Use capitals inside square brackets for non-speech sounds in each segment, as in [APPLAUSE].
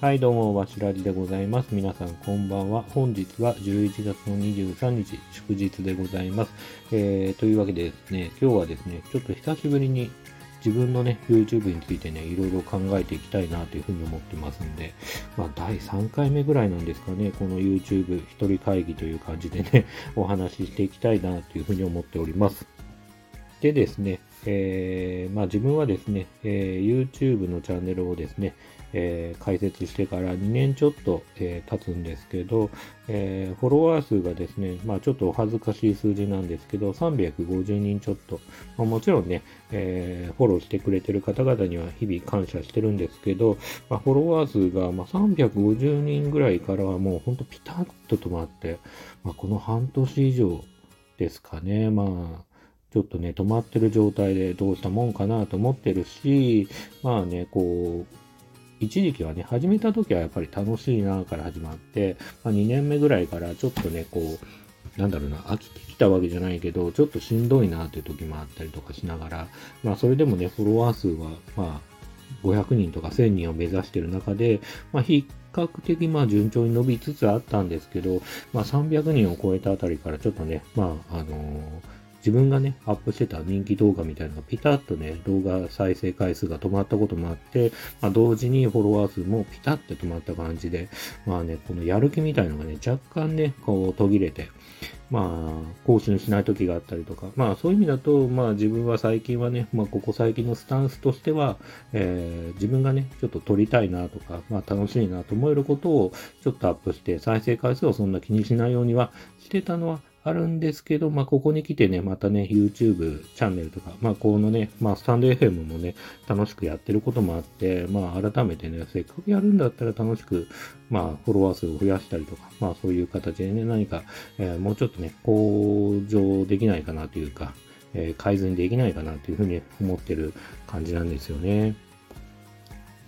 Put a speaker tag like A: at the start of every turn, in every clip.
A: はい、どうも、わしらじでございます。皆さん、こんばんは。本日は11月の23日、祝日でございます。えー、というわけでですね、今日はですね、ちょっと久しぶりに自分のね、YouTube についてね、いろいろ考えていきたいなというふうに思ってますんで、まあ、第3回目ぐらいなんですかね、この YouTube 一人会議という感じでね、お話ししていきたいなというふうに思っております。でですね、えー、まあ自分はですね、えー、YouTube のチャンネルをですね、えー、開設してから2年ちょっと、え、経つんですけど、えー、フォロワー数がですね、まあちょっとお恥ずかしい数字なんですけど、350人ちょっと、まあ、もちろんね、えフォローしてくれてる方々には日々感謝してるんですけど、まあ、フォロワー数が、まあ、350人ぐらいからはもうほんとピタッと止まって、まあ、この半年以上ですかね、まあ、ちょっとね、止まってる状態でどうしたもんかなと思ってるし、まあね、こう、一時期はね、始めた時はやっぱり楽しいなから始まって、まあ、2年目ぐらいからちょっとね、こう、なんだろうな、飽きてきたわけじゃないけど、ちょっとしんどいなという時もあったりとかしながら、まあそれでもね、フォロワー数は、まあ、500人とか1000人を目指している中で、まあ比較的まあ順調に伸びつつあったんですけど、まあ300人を超えたあたりからちょっとね、まああのー自分がね、アップしてた人気動画みたいなのがピタッとね、動画再生回数が止まったこともあって、まあ、同時にフォロワー数もピタッと止まった感じで、まあね、このやる気みたいのがね、若干ね、こう途切れて、まあ、更新しない時があったりとか、まあそういう意味だと、まあ自分は最近はね、まあここ最近のスタンスとしては、えー、自分がね、ちょっと撮りたいなとか、まあ楽しいなと思えることをちょっとアップして、再生回数をそんな気にしないようにはしてたのは、あるんですけど、まあ、ここに来てね、またね、YouTube チャンネルとか、まあ、このね、まあ、スタンド FM もね、楽しくやってることもあって、まあ、改めてね、せっかくやるんだったら楽しく、まあ、フォロワー数を増やしたりとか、まあ、そういう形でね、何か、えー、もうちょっとね、向上できないかなというか、えー、改善できないかなというふうに思ってる感じなんですよね。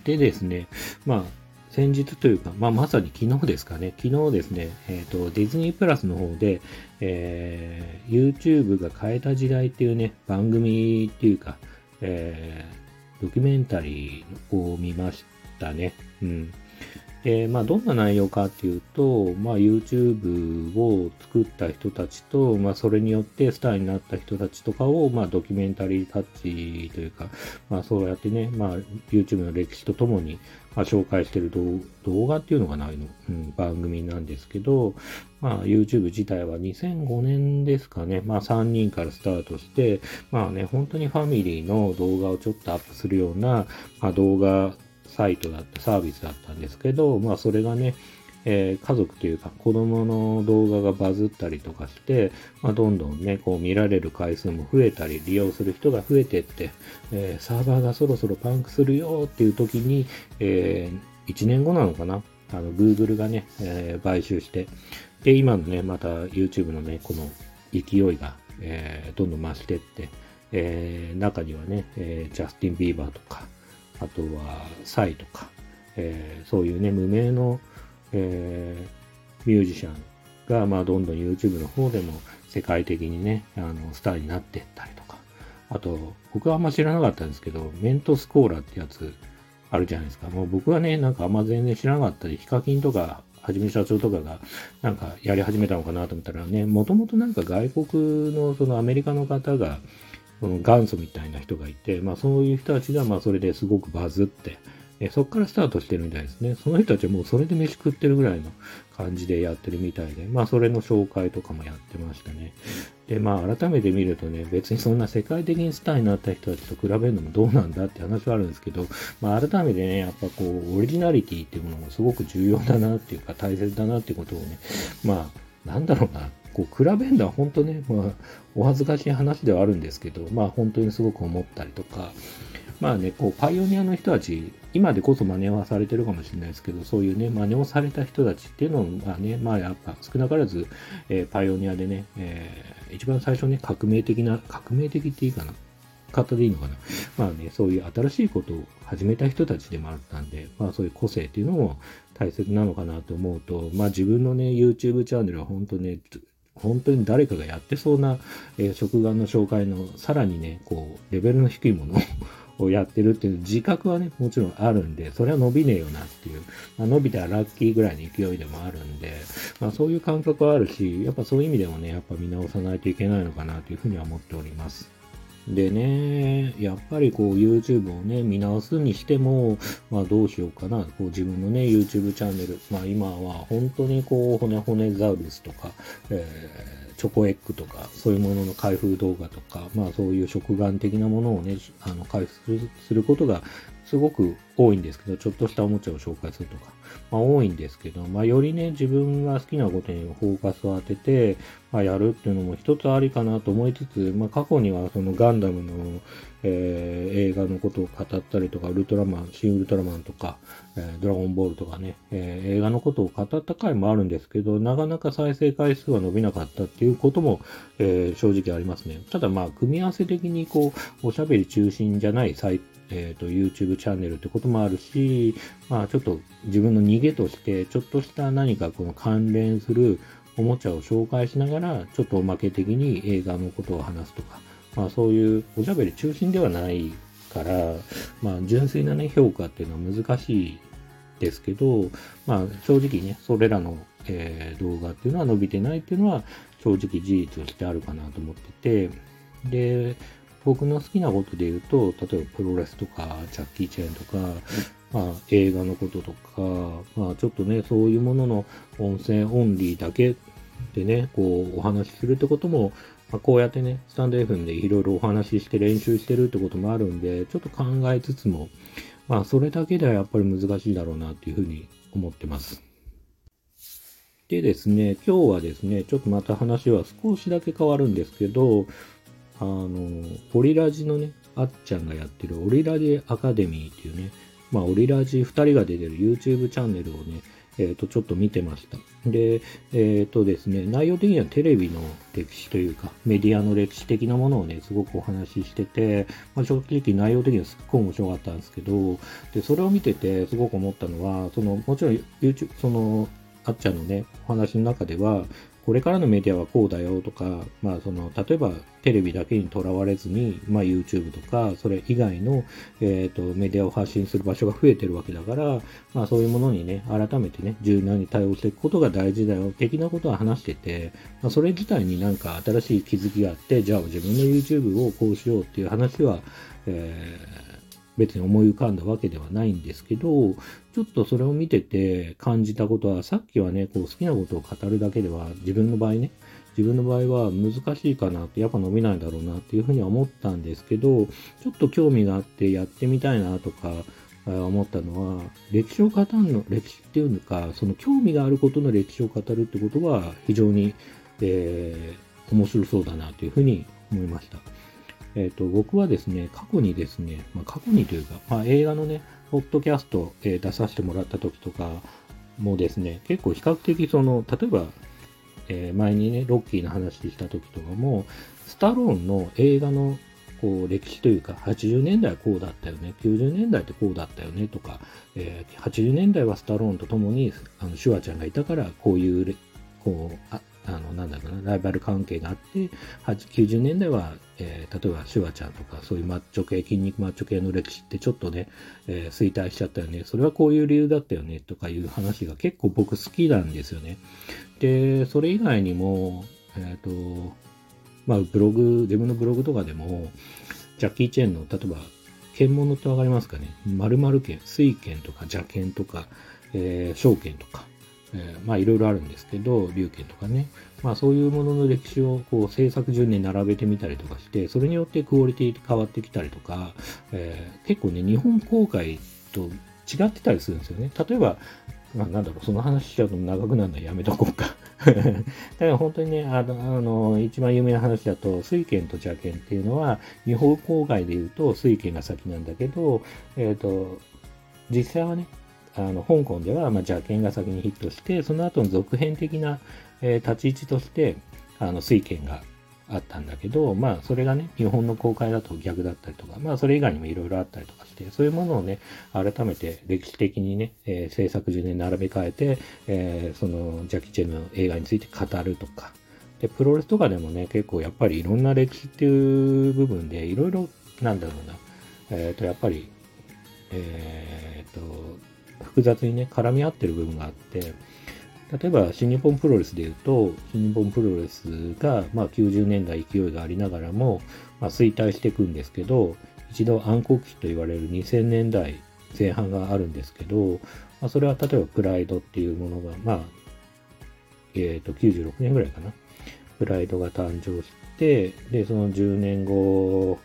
A: でですね、まあ、先日というか、まあ、まさに昨日ですかね。昨日ですね、えっ、ー、と、ディズニープラスの方で、えー、YouTube が変えた時代っていうね、番組っていうか、えー、ドキュメンタリーを見ましたね。うん。で、まあ、どんな内容かっていうと、まあ、YouTube を作った人たちと、まあ、それによってスターになった人たちとかを、まあ、ドキュメンタリータッチというか、まあ、そうやってね、まあ、YouTube の歴史とともに、まあ、紹介してる動画っていうのがないの、うん、番組なんですけど、まあ、YouTube 自体は2005年ですかね、まあ、3人からスタートして、まあね、本当にファミリーの動画をちょっとアップするような、まあ、動画サイトだった、サービスだったんですけど、まあそれがね、えー、家族というか子供の動画がバズったりとかして、まあ、どんどんね、こう見られる回数も増えたり、利用する人が増えてって、えー、サーバーがそろそろパンクするよっていう時に、えー、1年後なのかな？あの、Google がね、えー、買収して、で、今のね、また YouTube のね、この勢いが、えー、どんどん増してって、えー、中にはね、えー、ジャスティン・ビーバーとか、あとはサイとか、えー、そういうね、無名の、えー、ミュージシャンが、まあ、どんどん YouTube の方でも世界的にね、あの、スターになっていったりとか。あと、僕はあんま知らなかったんですけど、メントスコーラってやつあるじゃないですか。もう僕はね、なんかあんま全然知らなかったり、ヒカキンとか、はじめ社長とかが、なんかやり始めたのかなと思ったらね、もともとなんか外国のそのアメリカの方が、元祖みたいな人がいて、まあそういう人たちがまあそれですごくバズって、えそこからスタートしてるみたいですね。その人たちはもうそれで飯食ってるぐらいの感じでやってるみたいで、まあそれの紹介とかもやってましたね。で、まあ改めて見るとね、別にそんな世界的にスターになった人たちと比べるのもどうなんだって話はあるんですけど、まあ改めてね、やっぱこう、オリジナリティっていうものもすごく重要だなっていうか大切だなっていうことをね、まあなんだろうな、こう比べるのは本当ね、まあ、お恥ずかしい話ではあるんですけど、まあ本当にすごく思ったりとか、まあね、こう、パイオニアの人たち、今でこそ真似はされてるかもしれないですけど、そういうね、真似をされた人たちっていうのがね、まあやっぱ少なからず、えー、パイオニアでね、えー、一番最初ね、革命的な、革命的っていいかな？方でいいのかな？まあね、そういう新しいことを始めた人たちでもあったんで、まあそういう個性っていうのも大切なのかなと思うと、まあ自分のね、YouTube チャンネルは本当ね、本当に誰かがやってそうな、えー、食玩の紹介のさらにね、こう、レベルの低いものを [LAUGHS] やってるっていう自覚はね、もちろんあるんで、それは伸びねえよなっていう、まあ、伸びたらラッキーぐらいの勢いでもあるんで、まあそういう感覚はあるし、やっぱそういう意味でもね、やっぱ見直さないといけないのかなというふうには思っております。でね、やっぱりこう YouTube をね、見直すにしても、まあどうしようかな。こう自分のね、YouTube チャンネル。まあ今は本当にこう、骨骨ザウルスとか、えー、チョコエッグとか、そういうものの開封動画とか、まあそういう食玩的なものをね、あの、開封することがすごく多いんですけど、ちょっとしたおもちゃを紹介するとか、まあ多いんですけど、まあよりね、自分が好きなことにフォーカスを当てて、まあやるっていうのも一つありかなと思いつつ、まあ過去にはそのガンダムの、えー、映画のことを語ったりとか、ウルトラマン、シン・ウルトラマンとか、えー、ドラゴンボールとかね、えー、映画のことを語った回もあるんですけど、なかなか再生回数は伸びなかったっていうことも、えー、正直ありますね。ただまあ、組み合わせ的にこう、おしゃべり中心じゃないサイト、え、ー、と、YouTube チャンネルってこともあるし、まあちょっと自分の逃げとして、ちょっとした何かこの関連するおもちゃを紹介しながら、ちょっとおまけ的に映画のことを話すとか、まあそういうおしゃべり中心ではないから、まあ純粋なね、評価っていうのは難しいですけど、まあ正直ね、それらの、えー、動画っていうのは伸びてないっていうのは正直事実としてあるかなと思ってて、で、僕の好きなことで言うと、例えばプロレスとか、ジャッキー・チェーンとか、まあ、映画のこととか、まあ、ちょっとね、そういうものの音声オンリーだけでね、こう、お話しするってことも、まあ、こうやってね、スタンド FM でいろいろお話しして練習してるってこともあるんで、ちょっと考えつつも、まあ、それだけではやっぱり難しいだろうなっていうふうに思ってます。でですね、今日はですね、ちょっとまた話は少しだけ変わるんですけど、あの、オリラジのね、あっちゃんがやってるオリラジアカデミーっていうね、まあ、オリラジ2人が出てる YouTube チャンネルをね、えっ、ー、と、ちょっと見てました。で、えっ、ー、とですね、内容的にはテレビの歴史というか、メディアの歴史的なものをね、すごくお話ししてて、まあ、正直内容的にはすっごい面白かったんですけど、で、それを見ててすごく思ったのは、その、もちろん YouTube、その、あっちゃんのね、お話の中では、これからのメディアはこうだよとか、まあその、例えばテレビだけにとらわれずに、まあ YouTube とか、それ以外の、えっ、ー、と、メディアを発信する場所が増えてるわけだから、まあそういうものにね、改めてね、柔軟に対応していくことが大事だよ、的なことは話してて、まあそれ自体になんか新しい気づきがあって、じゃあ自分の YouTube をこうしようっていう話は、えー別に思い浮かんだわけではないんですけど、ちょっとそれを見てて感じたことは、さっきはね、こう好きなことを語るだけでは、自分の場合ね、自分の場合は難しいかなって、やっぱ伸びないだろうなっていうふうには思ったんですけど、ちょっと興味があってやってみたいなとか、思ったのは、歴史を語るの、歴史っていうのか、その興味があることの歴史を語るってことは、非常に、えー、面白そうだなというふうに思いました。え、ー、と、僕はですね、過去にですね、まあ、過去にというか、まあ、映画のね、ポッドキャスト、えー、出させてもらった時とかもですね、結構比較的その、例えば、えー、前にね、ロッキーの話した時とかも、スタローンの映画のこう歴史というか、80年代はこうだったよね、90年代ってこうだったよねとか、えー、80年代はスタローンと共にあのシュワちゃんがいたから、こういう、こう、ああの、なんだろうな、ライバル関係があって、90年代は、えー、例えばシュワちゃんとか、そういうマッチョ系、筋肉マッチョ系の歴史ってちょっとね、えー、衰退しちゃったよね。それはこういう理由だったよね、とかいう話が結構僕好きなんですよね。で、それ以外にも、えっ、ー、と、まあ、ブログ、自分のブログとかでも、ジャッキー・チェンの、例えば、剣物ってわかりますかね〇〇剣、水剣とか邪剣とか、えー、小剣とか、えー、まあいろいろあるんですけど、龍剣とかね。まあそういうものの歴史をこう制作順に並べてみたりとかして、それによってクオリティ変わってきたりとか、えー、結構ね、日本公開と違ってたりするんですよね。例えば、まあ、なんだろう、その話しちゃうと長くなるのはやめとこうか。[LAUGHS] だから本当にね、あの、あの一番有名な話だと、水剣と邪剣っていうのは、日本公開で言うと水剣が先なんだけど、えっ、ー、と、実際はね、あの香港では、まあ、邪剣が先にヒットして、その後の続編的な、えー、立ち位置として、あの水剣があったんだけど、まあ、それがね、日本の公開だと逆だったりとか、まあ、それ以外にもいろいろあったりとかして、そういうものをね、改めて歴史的にね、えー、制作順に並べ替えて、えー、その、ジャッキー・チェンの映画について語るとか、で、プロレスとかでもね、結構やっぱりいろんな歴史っていう部分で、いろいろ、なんだろうな、えっ、と、やっぱり、えっ、と、複雑にね、絡み合ってる部分があって、例えば新日本プロレスで言うと、新日本プロレスが、まあ、90年代勢いがありながらも、まあ、衰退していくんですけど、一度暗黒期と言われる2000年代前半があるんですけど、まあ、それは例えばプライドっていうものが、まあ、えっ、ー、と、96年ぐらいかな。プライドが誕生して、で、その10年後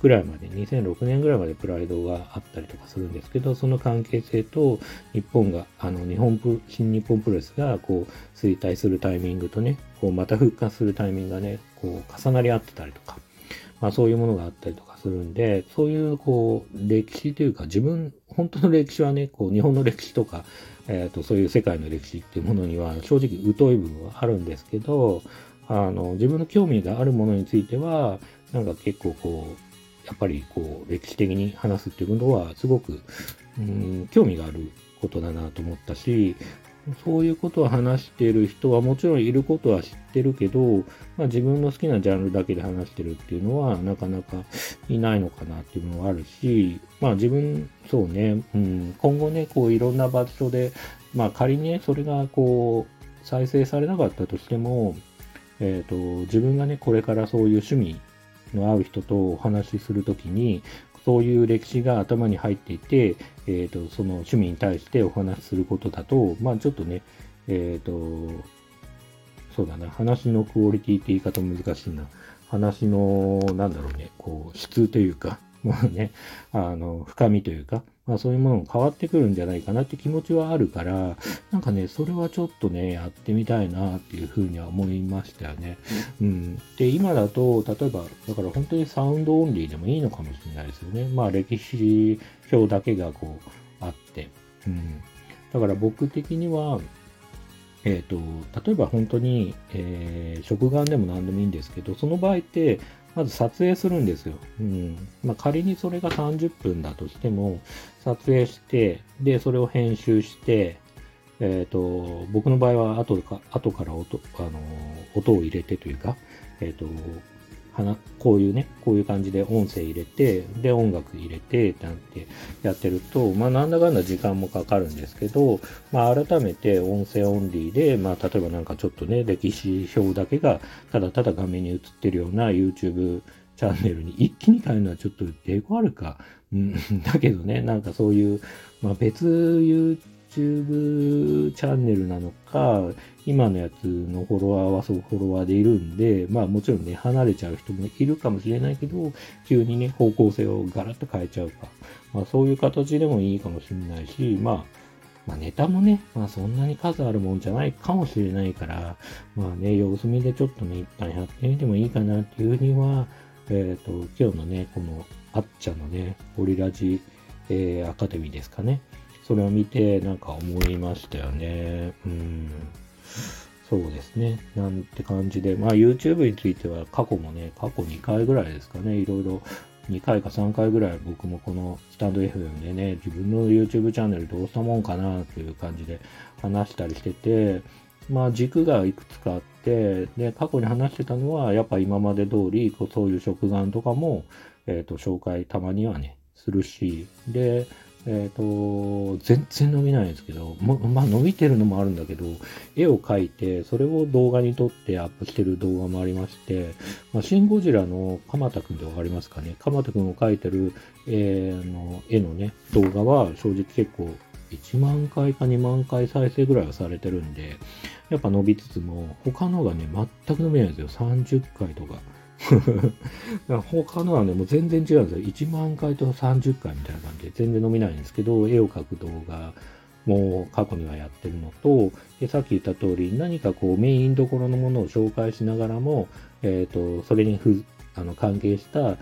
A: ぐらいまで、2006年ぐらいまでプライドがあったりとかするんですけど、その関係性と日本が、あの、日本プ、新日本プロレスがこう衰退するタイミングとね、こうまた復活するタイミングがね、こう重なり合ってたりとか、まあそういうものがあったりとかするんで、そういうこう歴史というか自分、本当の歴史はね、こう日本の歴史とか、えっ、ー、とそういう世界の歴史っていうものには正直疎い部分はあるんですけど、あの、自分の興味があるものについては、なんか結構こう、やっぱりこう、歴史的に話すっていうのは、すごく、うん、興味があることだなと思ったし、そういうことを話している人はもちろんいることは知ってるけど、まあ、自分の好きなジャンルだけで話してるっていうのはなかなかいないのかなっていうのはあるし、まあ自分、そうね、うん、今後ね、こういろんな場所で、まあ仮にね、それがこう再生されなかったとしても、えっ、ー、と、自分がね、これからそういう趣味の合う人とお話しするときに、そういう歴史が頭に入っていて、えっ、ー、と、その趣味に対してお話しすることだと、まあちょっとね、えっ、ー、と、そうだな、話のクオリティって言い方難しいな。話の、なんだろうね、こう、質というか、もうね、あの、深みというか、まあそういうものも変わってくるんじゃないかなって気持ちはあるから、なんかね、それはちょっとね、やってみたいなっていうふうには思いましたよね。うん。で、今だと、例えば、だから本当にサウンドオンリーでもいいのかもしれないですよね。まあ歴史表だけがこう、あって。うん。だから僕的には、えっ、ー、と、例えば本当に、えー、食玩でも何でもいいんですけど、その場合って、まず撮影するんですよ。うん。まあ、仮にそれが30分だとしても、撮影して、で、それを編集して、えっ、ー、と、僕の場合は後か後から音、あの、音を入れてというか、えっ、ー、と、こういうね、こういう感じで音声入れて、で、音楽入れて、なんてやってると、まあ、なんだかんだ時間もかかるんですけど、まあ、改めて音声オンリーで、まあ、例えばなんかちょっとね、歴史表だけが、ただただ画面に映ってるような YouTube チャンネルに一気に変えるのはちょっと抵抗あるか。うん、だけどね、なんかそういう、まあ、別 YouTube YouTube チャンネルなのか、今のやつのフォロワーはそうフォロワーでいるんで、まあもちろんね、離れちゃう人もいるかもしれないけど、急にね、方向性をガラッと変えちゃうか。まあそういう形でもいいかもしれないし、まあ、まあネタもね、まあそんなに数あるもんじゃないかもしれないから、まあね、様子見でちょっとね、一旦やってみてもいいかなっていうふうには、えっ、ー、と、今日のね、このあっちゃんのね、オリラジ、えー、アカデミーですかね。それを見て、なんか思いましたよね。うん。そうですね。なんて感じで、まあ YouTube については過去もね、過去2回ぐらいですかね、いろいろ2回か3回ぐらい僕もこのスタンド FM でね、自分の YouTube チャンネルどうしたもんかなという感じで話したりしてて、まあ軸がいくつかあって、で、過去に話してたのは、やっぱ今まで通り、そういう食玩とかも、えっ、ー、と、紹介たまにはね、するし、で、えっ、ー、と、全然伸びないんですけど、ま、あ伸びてるのもあるんだけど、絵を描いて、それを動画に撮ってアップしてる動画もありまして、まあ、シン・ゴジラの鎌田くんってわかりますかね？鎌田くんを描いてる、えー、の絵のね、動画は正直結構1万回か2万回再生ぐらいはされてるんで、やっぱ伸びつつも、他のがね、全く伸びないんですよ。30回とか。[LAUGHS] 他のはね、もう全然違うんですよ。1万回と30回みたいな感じで全然伸びないんですけど、絵を描く動画も過去にはやってるのと、でさっき言った通り、何かこうメインどころのものを紹介しながらも、えっ、ー、と、それにふあの関係した、例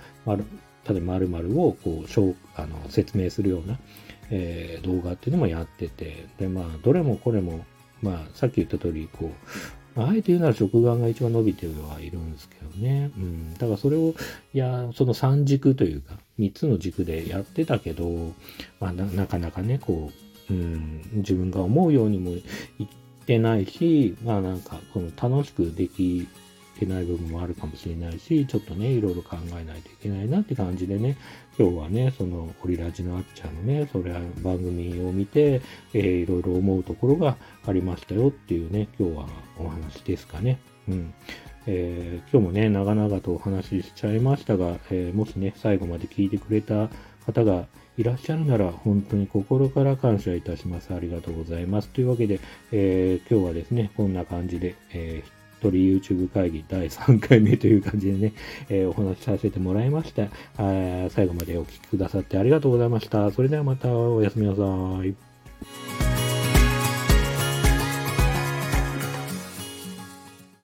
A: えば〇〇をこうあの説明するような、えー、動画っていうのもやってて、で、まあ、どれもこれも、まあ、さっき言った通り、こう、あえて言うなら食眼が一番伸びてはいるんですけどね。うん。だからそれを、いや、その3軸というか、3つの軸でやってたけど、まあな、なかなかね、こう、うん、自分が思うようにもいってないし、まあなんか、この楽しくできけない部分もあるかもしれないし、ちょっとね、いろいろ考えないといけないなって感じでね、今日はね、その、オリラジのあっちゃんのね、それは番組を見て、えー、いろいろ思うところがありましたよっていうね、今日はお話ですかね。うん。えー、今日もね、長々とお話ししちゃいましたが、えー、もしね、最後まで聞いてくれた方がいらっしゃるなら、本当に心から感謝いたします。ありがとうございます。というわけで、えー、今日はですね、こんな感じで、えー鳥 YouTube 会議第3回目という感じでね、[LAUGHS] えー、お話しさせてもらいました。最後までお聴きくださってありがとうございました。それではまたおやすみなさい。